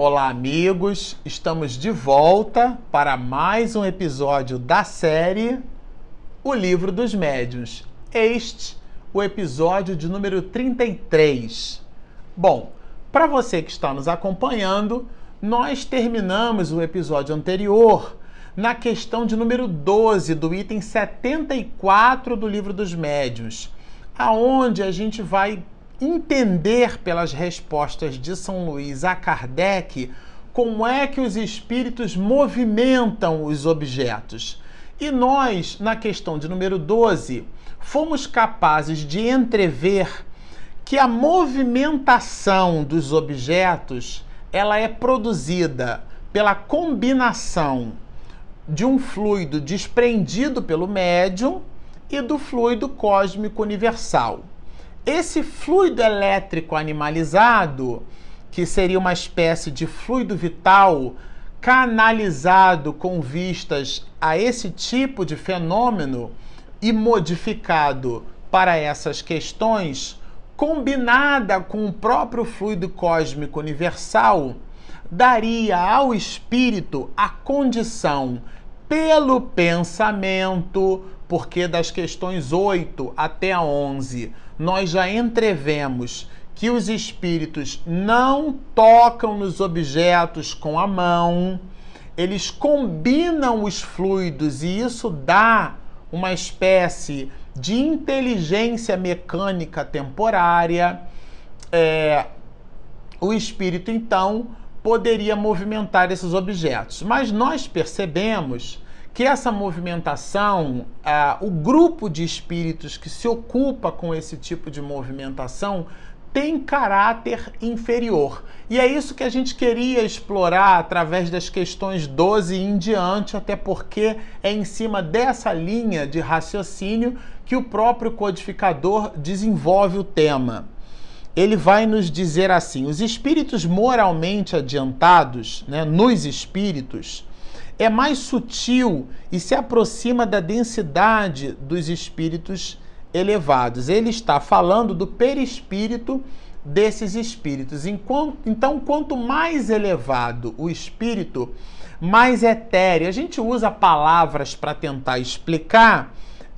Olá, amigos! Estamos de volta para mais um episódio da série O Livro dos Médiuns. Este, o episódio de número 33. Bom, para você que está nos acompanhando, nós terminamos o episódio anterior na questão de número 12 do item 74 do Livro dos Médiuns, aonde a gente vai entender pelas respostas de São Luís a Kardec como é que os espíritos movimentam os objetos. E nós, na questão de número 12, fomos capazes de entrever que a movimentação dos objetos ela é produzida pela combinação de um fluido desprendido pelo médium e do fluido cósmico universal. Esse fluido elétrico animalizado, que seria uma espécie de fluido vital canalizado com vistas a esse tipo de fenômeno e modificado para essas questões, combinada com o próprio fluido cósmico universal, daria ao espírito a condição pelo pensamento, porque das questões 8 até a 11 nós já entrevemos que os espíritos não tocam nos objetos com a mão, eles combinam os fluidos e isso dá uma espécie de inteligência mecânica temporária. É, o espírito, então, poderia movimentar esses objetos. Mas nós percebemos que essa movimentação, uh, o grupo de espíritos que se ocupa com esse tipo de movimentação tem caráter inferior. E é isso que a gente queria explorar através das questões 12 em diante, até porque é em cima dessa linha de raciocínio que o próprio codificador desenvolve o tema. Ele vai nos dizer assim: os espíritos moralmente adiantados, né, nos espíritos, é mais sutil e se aproxima da densidade dos espíritos elevados. Ele está falando do perispírito desses espíritos. Então, quanto mais elevado o espírito, mais etéreo. A gente usa palavras para tentar explicar,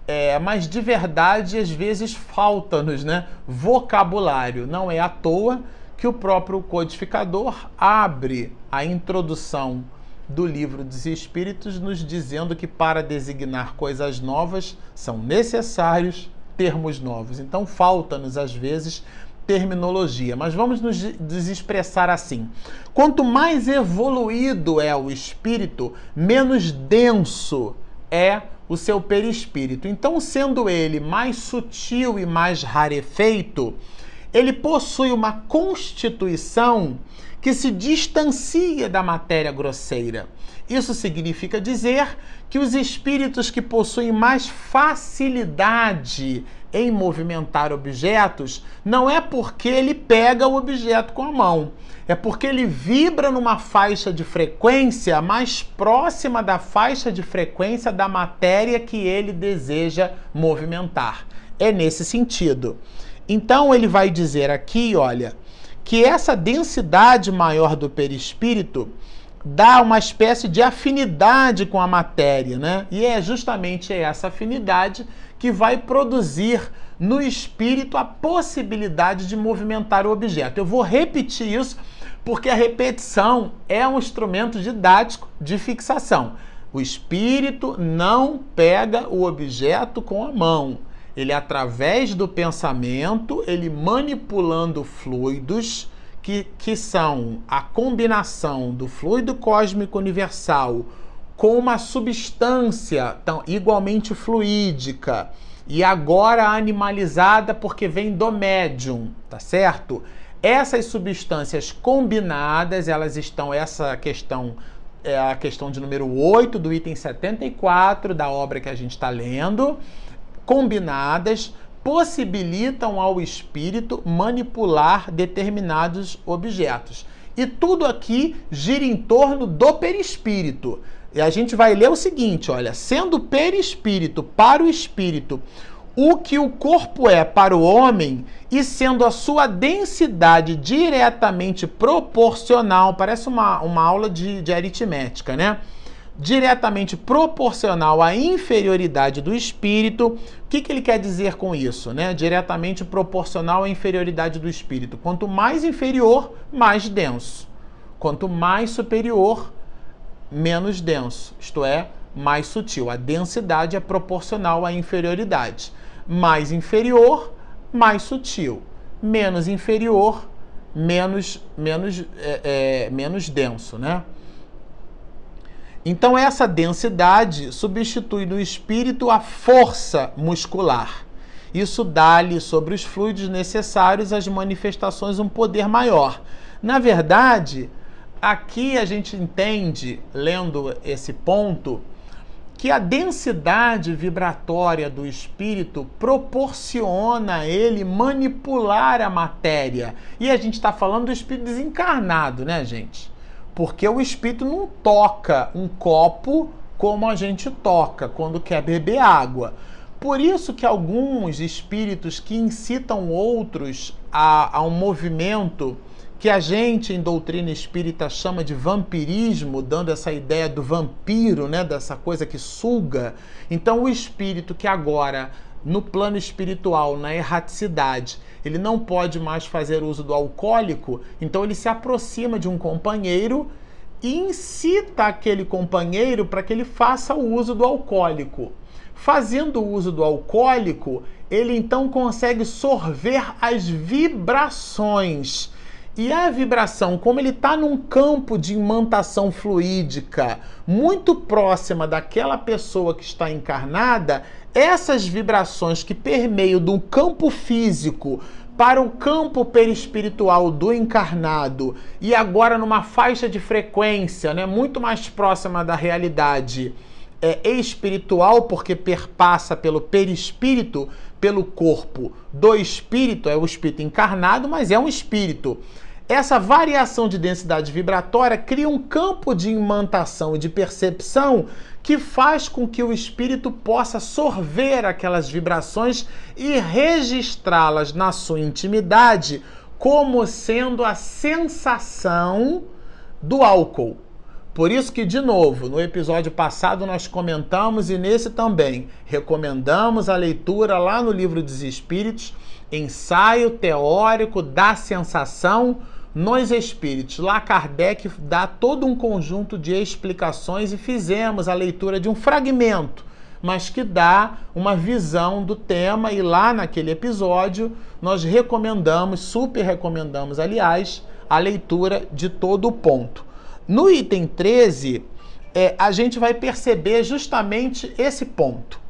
é, mas de verdade às vezes falta-nos né, vocabulário. Não é à toa que o próprio codificador abre a introdução do livro dos Espíritos, nos dizendo que para designar coisas novas são necessários termos novos. Então falta-nos às vezes terminologia, mas vamos nos, nos expressar assim. Quanto mais evoluído é o espírito, menos denso é o seu perispírito. Então, sendo ele mais sutil e mais rarefeito, ele possui uma constituição que se distancia da matéria grosseira. Isso significa dizer que os espíritos que possuem mais facilidade em movimentar objetos não é porque ele pega o objeto com a mão, é porque ele vibra numa faixa de frequência mais próxima da faixa de frequência da matéria que ele deseja movimentar. É nesse sentido. Então ele vai dizer aqui, olha, que essa densidade maior do perispírito dá uma espécie de afinidade com a matéria, né? E é justamente essa afinidade que vai produzir no espírito a possibilidade de movimentar o objeto. Eu vou repetir isso porque a repetição é um instrumento didático de fixação. O espírito não pega o objeto com a mão ele através do pensamento, ele manipulando fluidos que, que são a combinação do fluido cósmico universal com uma substância tão, igualmente fluídica e agora animalizada porque vem do médium, tá certo? Essas substâncias combinadas, elas estão, essa questão é a questão de número 8 do item 74 da obra que a gente está lendo combinadas possibilitam ao espírito manipular determinados objetos. E tudo aqui gira em torno do perispírito. E a gente vai ler o seguinte, olha, sendo perispírito para o espírito o que o corpo é para o homem e sendo a sua densidade diretamente proporcional, parece uma, uma aula de, de aritmética, né? Diretamente proporcional à inferioridade do espírito. O que, que ele quer dizer com isso? Né? Diretamente proporcional à inferioridade do espírito. Quanto mais inferior, mais denso. Quanto mais superior, menos denso. Isto é, mais sutil. A densidade é proporcional à inferioridade. Mais inferior, mais sutil. Menos inferior, menos, menos, é, é, menos denso, né? Então, essa densidade substitui no espírito a força muscular. Isso dá-lhe sobre os fluidos necessários às manifestações um poder maior. Na verdade, aqui a gente entende, lendo esse ponto, que a densidade vibratória do espírito proporciona a ele manipular a matéria. E a gente está falando do espírito desencarnado, né, gente? Porque o espírito não toca um copo como a gente toca quando quer beber água. Por isso que alguns espíritos que incitam outros a, a um movimento que a gente em doutrina espírita chama de vampirismo, dando essa ideia do vampiro, né, dessa coisa que suga. Então o espírito que agora no plano espiritual, na erraticidade, ele não pode mais fazer uso do alcoólico, então ele se aproxima de um companheiro e incita aquele companheiro para que ele faça o uso do alcoólico. Fazendo o uso do alcoólico, ele então consegue sorver as vibrações e a vibração, como ele está num campo de imantação fluídica muito próxima daquela pessoa que está encarnada, essas vibrações que permeiam do campo físico para o campo perispiritual do encarnado e agora numa faixa de frequência né, muito mais próxima da realidade é, espiritual, porque perpassa pelo perispírito, pelo corpo do espírito, é o espírito encarnado, mas é um espírito. Essa variação de densidade vibratória cria um campo de imantação e de percepção que faz com que o espírito possa sorver aquelas vibrações e registrá-las na sua intimidade como sendo a sensação do álcool. Por isso que, de novo, no episódio passado nós comentamos e nesse também recomendamos a leitura lá no livro dos Espíritos, ensaio teórico da sensação nos espíritos. Lá Kardec dá todo um conjunto de explicações e fizemos a leitura de um fragmento, mas que dá uma visão do tema e lá naquele episódio nós recomendamos, super recomendamos, aliás, a leitura de todo o ponto. No item 13, é, a gente vai perceber justamente esse ponto.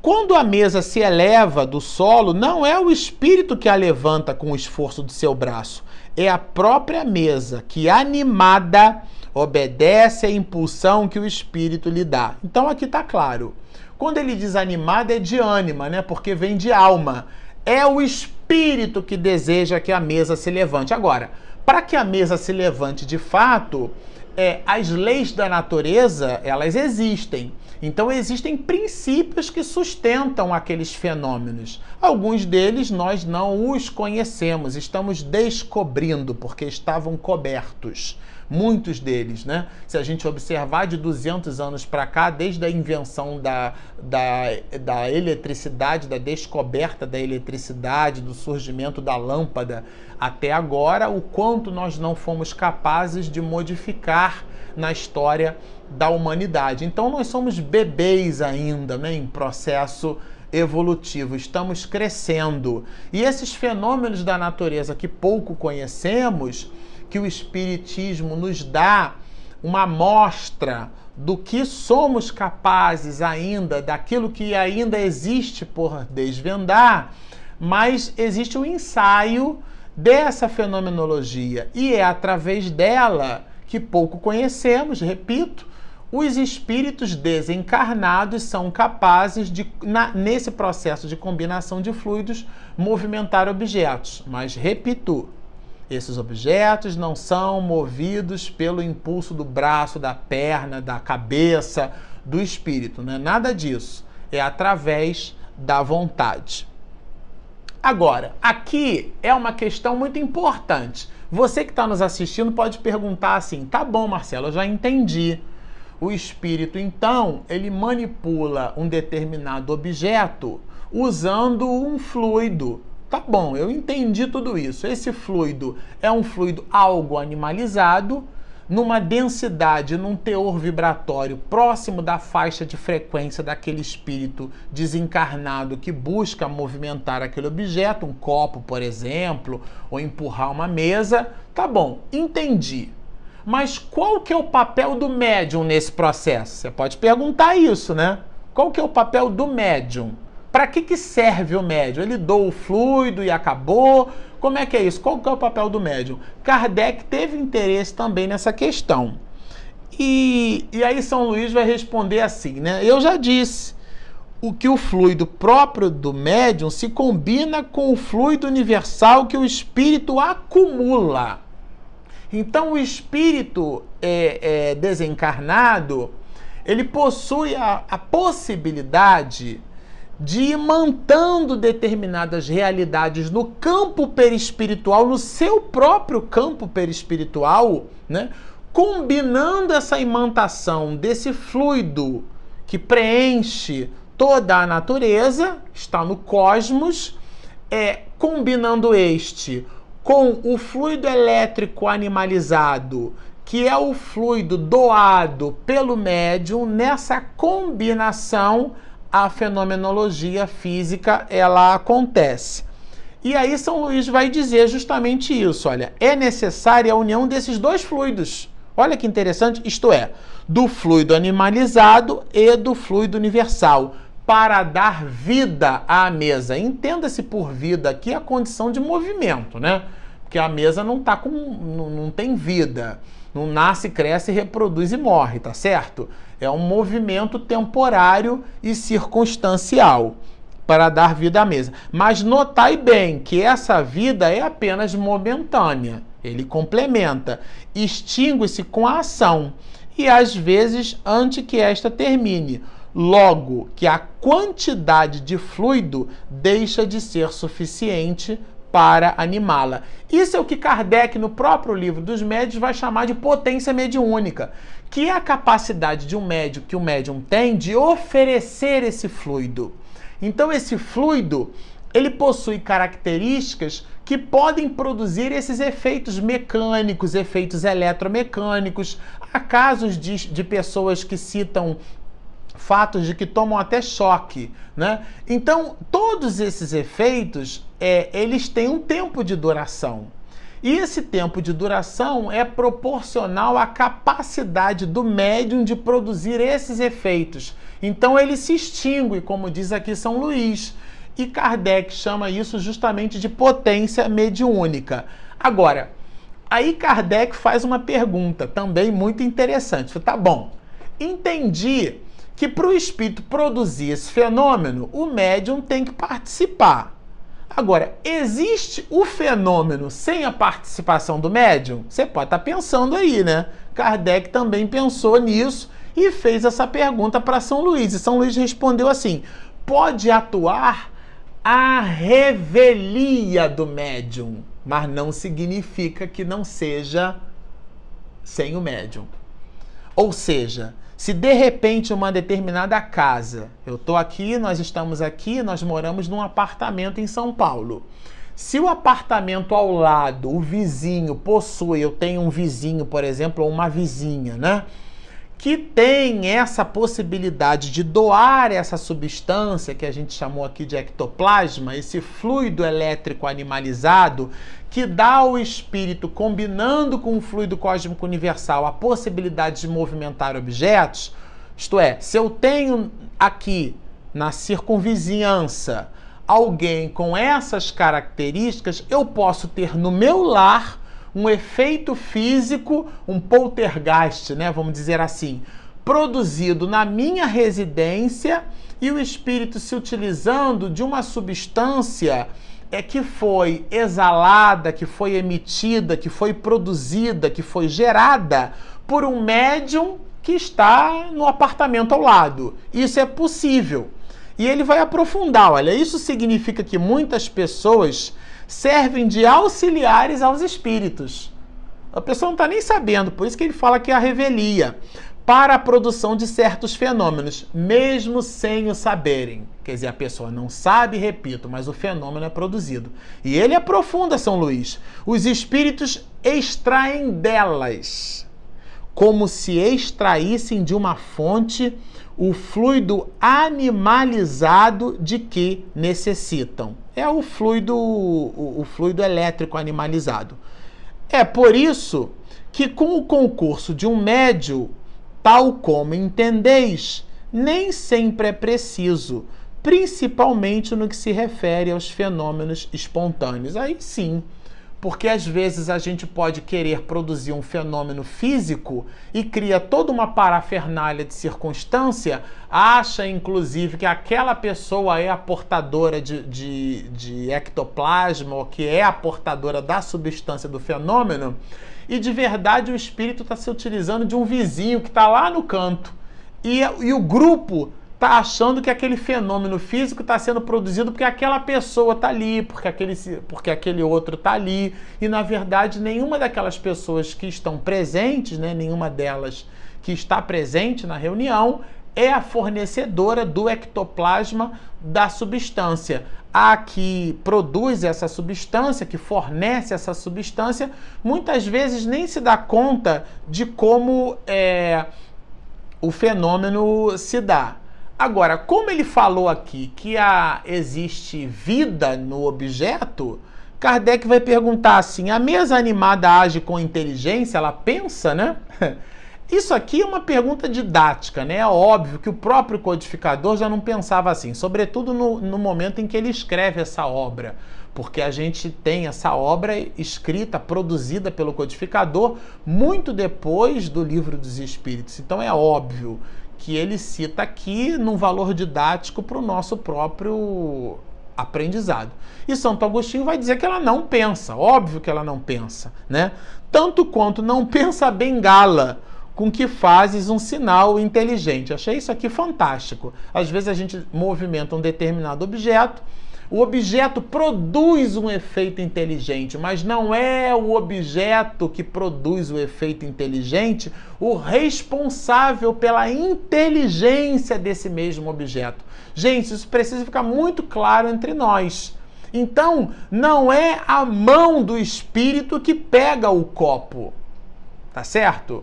Quando a mesa se eleva do solo, não é o espírito que a levanta com o esforço do seu braço, é a própria mesa que, animada, obedece à impulsão que o espírito lhe dá. Então aqui está claro. Quando ele diz animada, é de ânima, né? Porque vem de alma. É o espírito que deseja que a mesa se levante. Agora, para que a mesa se levante de fato, é, as leis da natureza elas existem. Então existem princípios que sustentam aqueles fenômenos. Alguns deles nós não os conhecemos, estamos descobrindo porque estavam cobertos. Muitos deles, né? Se a gente observar de 200 anos para cá, desde a invenção da, da, da eletricidade, da descoberta da eletricidade, do surgimento da lâmpada, até agora, o quanto nós não fomos capazes de modificar na história da humanidade. Então nós somos bebês ainda, né, em processo evolutivo, estamos crescendo. E esses fenômenos da natureza que pouco conhecemos, que o espiritismo nos dá uma amostra do que somos capazes ainda, daquilo que ainda existe por desvendar, mas existe um ensaio dessa fenomenologia e é através dela que pouco conhecemos, repito, os espíritos desencarnados são capazes de, na, nesse processo de combinação de fluidos, movimentar objetos. Mas, repito, esses objetos não são movidos pelo impulso do braço, da perna, da cabeça, do espírito. Não é nada disso. É através da vontade. Agora, aqui é uma questão muito importante. Você que está nos assistindo pode perguntar assim: tá bom, Marcelo, eu já entendi. O espírito, então, ele manipula um determinado objeto usando um fluido. Tá bom, eu entendi tudo isso. Esse fluido é um fluido algo animalizado numa densidade, num teor vibratório próximo da faixa de frequência daquele espírito desencarnado que busca movimentar aquele objeto, um copo, por exemplo, ou empurrar uma mesa. Tá bom, entendi. Mas qual que é o papel do médium nesse processo? Você pode perguntar isso, né? Qual que é o papel do médium? Para que, que serve o médium? Ele doa o fluido e acabou? Como é que é isso? Qual que é o papel do médium? Kardec teve interesse também nessa questão. E, e aí São Luís vai responder assim, né? Eu já disse o que o fluido próprio do médium se combina com o fluido universal que o espírito acumula. Então o espírito é, é desencarnado ele possui a, a possibilidade de ir mantendo determinadas realidades no campo perispiritual, no seu próprio campo perispiritual, né? combinando essa imantação desse fluido que preenche toda a natureza, está no cosmos, é, combinando este com o fluido elétrico animalizado, que é o fluido doado pelo médium, nessa combinação a fenomenologia física ela acontece. E aí São Luís vai dizer justamente isso, olha, é necessária a união desses dois fluidos. Olha que interessante, isto é, do fluido animalizado e do fluido universal, para dar vida à mesa. Entenda-se por vida aqui a condição de movimento, né? Porque a mesa não tá com não, não tem vida, não nasce, cresce, reproduz e morre, tá certo? É um movimento temporário e circunstancial para dar vida à mesa. Mas notai bem que essa vida é apenas momentânea. Ele complementa, extingue-se com a ação e às vezes antes que esta termine. Logo que a quantidade de fluido deixa de ser suficiente para animá-la. Isso é o que Kardec, no próprio livro dos médios, vai chamar de potência mediúnica, que é a capacidade de um médium que o médium tem de oferecer esse fluido. Então, esse fluido ele possui características que podem produzir esses efeitos mecânicos, efeitos eletromecânicos. Há casos de, de pessoas que citam fatos de que tomam até choque, né? Então, todos esses efeitos, é, eles têm um tempo de duração. E esse tempo de duração é proporcional à capacidade do médium de produzir esses efeitos. Então ele se extingue, como diz aqui São Luís. E Kardec chama isso justamente de potência mediúnica. Agora, aí Kardec faz uma pergunta também muito interessante. Tá bom, entendi que para o espírito produzir esse fenômeno, o médium tem que participar. Agora, existe o fenômeno sem a participação do médium? Você pode estar tá pensando aí, né? Kardec também pensou nisso e fez essa pergunta para São Luís. E São Luís respondeu assim: pode atuar a revelia do médium, mas não significa que não seja sem o médium. Ou seja, se de repente uma determinada casa, eu estou aqui, nós estamos aqui, nós moramos num apartamento em São Paulo. Se o apartamento ao lado, o vizinho possui, eu tenho um vizinho, por exemplo, ou uma vizinha, né? Que tem essa possibilidade de doar essa substância que a gente chamou aqui de ectoplasma, esse fluido elétrico animalizado, que dá ao espírito, combinando com o fluido cósmico universal, a possibilidade de movimentar objetos. Isto é, se eu tenho aqui na circunvizinhança alguém com essas características, eu posso ter no meu lar um efeito físico, um poltergeist, né, vamos dizer assim, produzido na minha residência e o espírito se utilizando de uma substância é que foi exalada, que foi emitida, que foi produzida, que foi gerada por um médium que está no apartamento ao lado. Isso é possível. E ele vai aprofundar, olha, isso significa que muitas pessoas servem de auxiliares aos espíritos. A pessoa não está nem sabendo, por isso que ele fala que é a revelia para a produção de certos fenômenos, mesmo sem o saberem. Quer dizer, a pessoa não sabe, repito, mas o fenômeno é produzido. E ele aprofunda São Luís. Os espíritos extraem delas, como se extraíssem de uma fonte o fluido animalizado de que necessitam. É o fluido, o, o fluido elétrico animalizado. É por isso que, com o concurso de um médio, tal como entendeis, nem sempre é preciso, principalmente no que se refere aos fenômenos espontâneos. Aí sim porque às vezes a gente pode querer produzir um fenômeno físico e cria toda uma parafernália de circunstância, acha inclusive que aquela pessoa é a portadora de, de, de ectoplasma ou que é a portadora da substância do fenômeno, e de verdade o espírito está se utilizando de um vizinho que está lá no canto. E, e o grupo está achando que aquele fenômeno físico está sendo produzido porque aquela pessoa está ali, porque aquele, porque aquele outro está ali. E na verdade, nenhuma daquelas pessoas que estão presentes, né, nenhuma delas que está presente na reunião, é a fornecedora do ectoplasma da substância. A que produz essa substância, que fornece essa substância, muitas vezes nem se dá conta de como é, o fenômeno se dá. Agora, como ele falou aqui que a, existe vida no objeto, Kardec vai perguntar assim: a mesa animada age com inteligência? Ela pensa, né? Isso aqui é uma pergunta didática, né? É óbvio que o próprio codificador já não pensava assim, sobretudo no, no momento em que ele escreve essa obra, porque a gente tem essa obra escrita, produzida pelo codificador, muito depois do livro dos Espíritos. Então é óbvio que ele cita aqui num valor didático para o nosso próprio aprendizado. E Santo Agostinho vai dizer que ela não pensa, óbvio que ela não pensa, né? Tanto quanto não pensa a bengala com que fazes um sinal inteligente. Achei isso aqui fantástico. Às vezes a gente movimenta um determinado objeto o objeto produz um efeito inteligente, mas não é o objeto que produz o efeito inteligente o responsável pela inteligência desse mesmo objeto. Gente, isso precisa ficar muito claro entre nós. Então, não é a mão do espírito que pega o copo. Tá certo?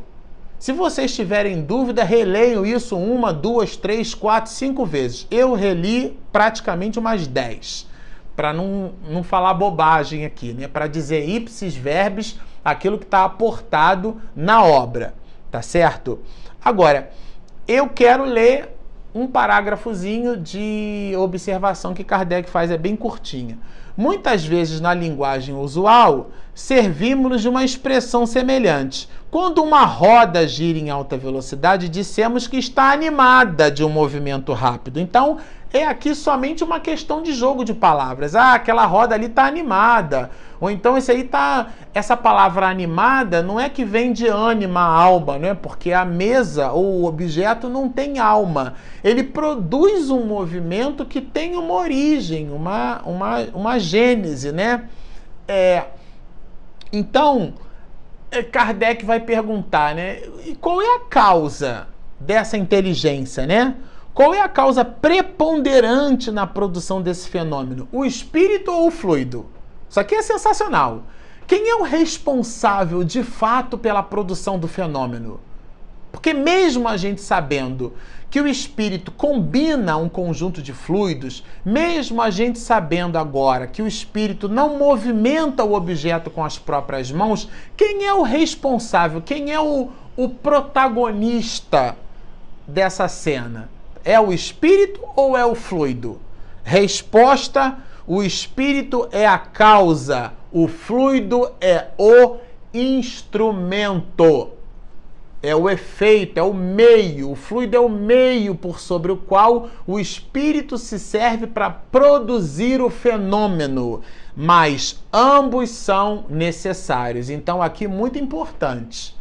Se vocês tiverem dúvida, releiam isso uma, duas, três, quatro, cinco vezes. Eu reli praticamente umas dez, para não, não falar bobagem aqui, né? Para dizer ipsis verbis aquilo que está aportado na obra, tá certo? Agora, eu quero ler um parágrafozinho de observação que Kardec faz, é bem curtinha. Muitas vezes na linguagem usual, servimos de uma expressão semelhante. Quando uma roda gira em alta velocidade, dissemos que está animada de um movimento rápido. Então, é aqui somente uma questão de jogo de palavras. Ah, aquela roda ali está animada. Ou então esse aí tá. Essa palavra animada não é que vem de ânima, alma, né? Porque a mesa ou o objeto não tem alma. Ele produz um movimento que tem uma origem, uma, uma, uma gênese, né? É, então, Kardec vai perguntar, né? E qual é a causa dessa inteligência, né? Qual é a causa preponderante na produção desse fenômeno? O espírito ou o fluido? Isso aqui é sensacional. Quem é o responsável de fato pela produção do fenômeno? Porque, mesmo a gente sabendo que o espírito combina um conjunto de fluidos, mesmo a gente sabendo agora que o espírito não movimenta o objeto com as próprias mãos, quem é o responsável? Quem é o, o protagonista dessa cena? É o espírito ou é o fluido? Resposta: o espírito é a causa, o fluido é o instrumento. É o efeito, é o meio. O fluido é o meio por sobre o qual o espírito se serve para produzir o fenômeno. Mas ambos são necessários. Então, aqui, muito importante,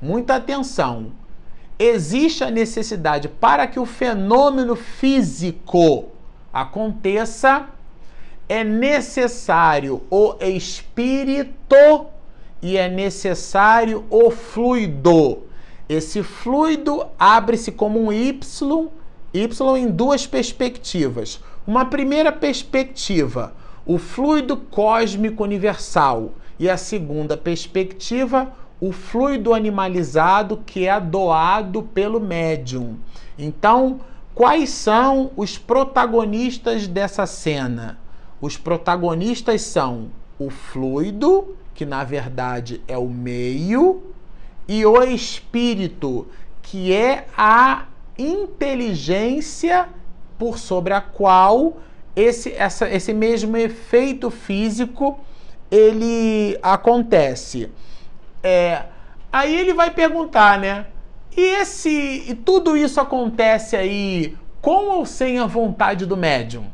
muita atenção existe a necessidade para que o fenômeno físico aconteça, é necessário o espírito e é necessário o fluido. Esse fluido abre-se como um Y, Y em duas perspectivas. Uma primeira perspectiva, o fluido cósmico universal, e a segunda perspectiva, o fluido animalizado que é doado pelo médium. Então, quais são os protagonistas dessa cena? Os protagonistas são o fluido, que na verdade é o meio, e o espírito, que é a inteligência por sobre a qual esse, essa, esse mesmo efeito físico ele acontece. É, aí ele vai perguntar, né? E esse e tudo isso acontece aí com ou sem a vontade do médium,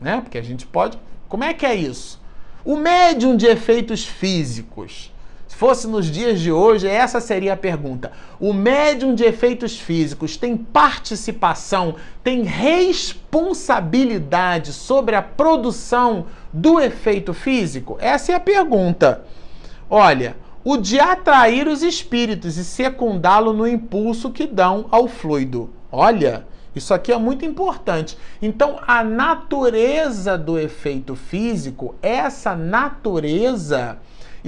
né? Porque a gente pode. Como é que é isso? O médium de efeitos físicos. Se fosse nos dias de hoje, essa seria a pergunta. O médium de efeitos físicos tem participação, tem responsabilidade sobre a produção do efeito físico? Essa é a pergunta. Olha, o de atrair os espíritos e secundá-lo no impulso que dão ao fluido. Olha, isso aqui é muito importante. Então, a natureza do efeito físico, essa natureza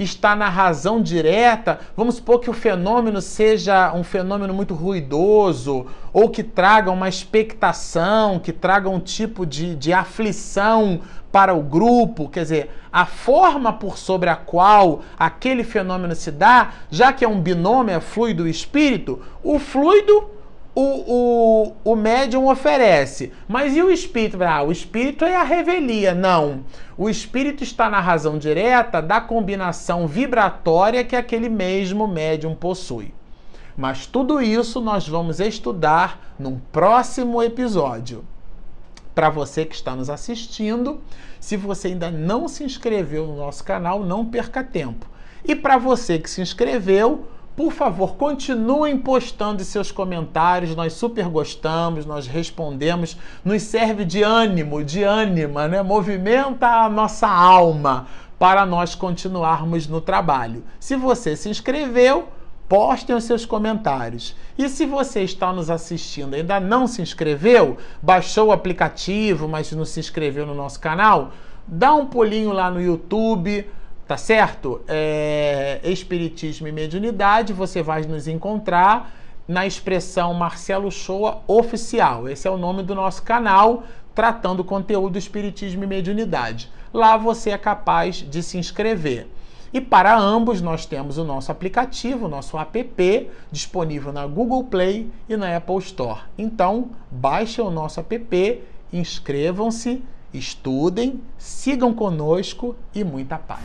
está na razão direta. Vamos supor que o fenômeno seja um fenômeno muito ruidoso, ou que traga uma expectação, que traga um tipo de, de aflição para o grupo, quer dizer, a forma por sobre a qual aquele fenômeno se dá, já que é um binômio, é fluido e espírito, o fluido o, o, o médium oferece. Mas e o espírito? Ah, o espírito é a revelia. Não. O espírito está na razão direta da combinação vibratória que aquele mesmo médium possui. Mas tudo isso nós vamos estudar num próximo episódio para você que está nos assistindo. Se você ainda não se inscreveu no nosso canal, não perca tempo. E para você que se inscreveu, por favor, continuem postando seus comentários, nós super gostamos, nós respondemos, nos serve de ânimo, de ânima, né? Movimenta a nossa alma para nós continuarmos no trabalho. Se você se inscreveu, postem os seus comentários. E se você está nos assistindo e ainda não se inscreveu, baixou o aplicativo, mas não se inscreveu no nosso canal, dá um pulinho lá no YouTube, tá certo? É, Espiritismo e Mediunidade, você vai nos encontrar na expressão Marcelo Shoa Oficial. Esse é o nome do nosso canal, tratando conteúdo Espiritismo e Mediunidade. Lá você é capaz de se inscrever. E para ambos nós temos o nosso aplicativo, o nosso app, disponível na Google Play e na Apple Store. Então, baixem o nosso app, inscrevam-se, estudem, sigam conosco e muita paz.